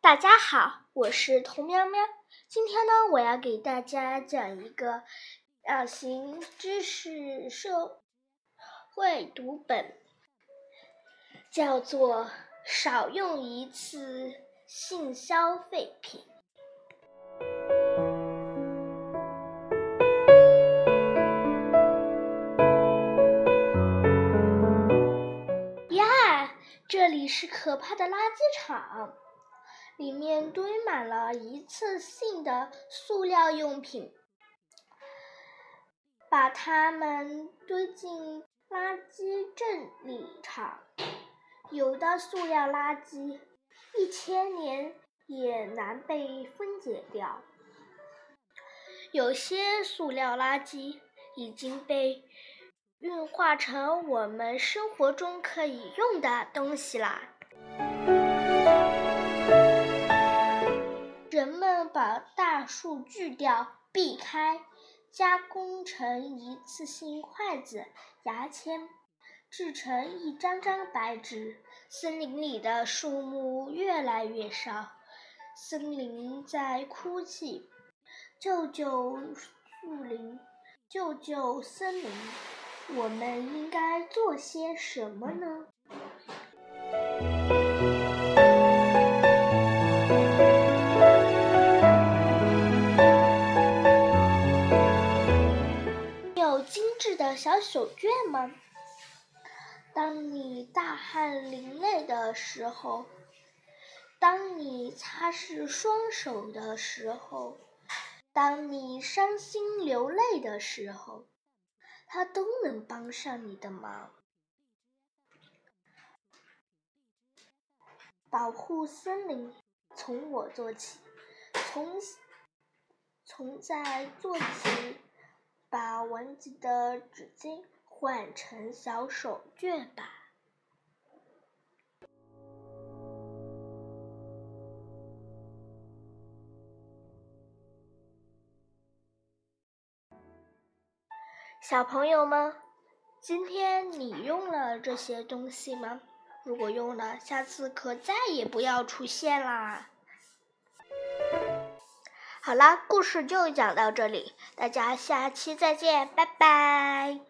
大家好我是童喵喵今天呢我要给大家讲一个大型知识社会读本叫做少用一次性消费品。是可怕的垃圾场。里面堆满了一次性的塑料用品，把它们堆进垃圾整理场。有的塑料垃圾一千年也难被分解掉，有些塑料垃圾已经被运化成我们生活中可以用的东西啦。人们把大树锯掉、避开，加工成一次性筷子、牙签，制成一张张白纸。森林里的树木越来越少，森林在哭泣：“救救树林，救救森林！”我们应该做些什么呢？有精致的小手绢吗？当你大汗淋漓的时候，当你擦拭双手的时候，当你伤心流泪的时候，他都能帮上你的忙。保护森林，从我做起，从从在做起。把文集的纸巾换成小手绢吧。小朋友们，今天你用了这些东西吗？如果用了，下次可再也不要出现啦。好啦，故事就讲到这里，大家下期再见，拜拜。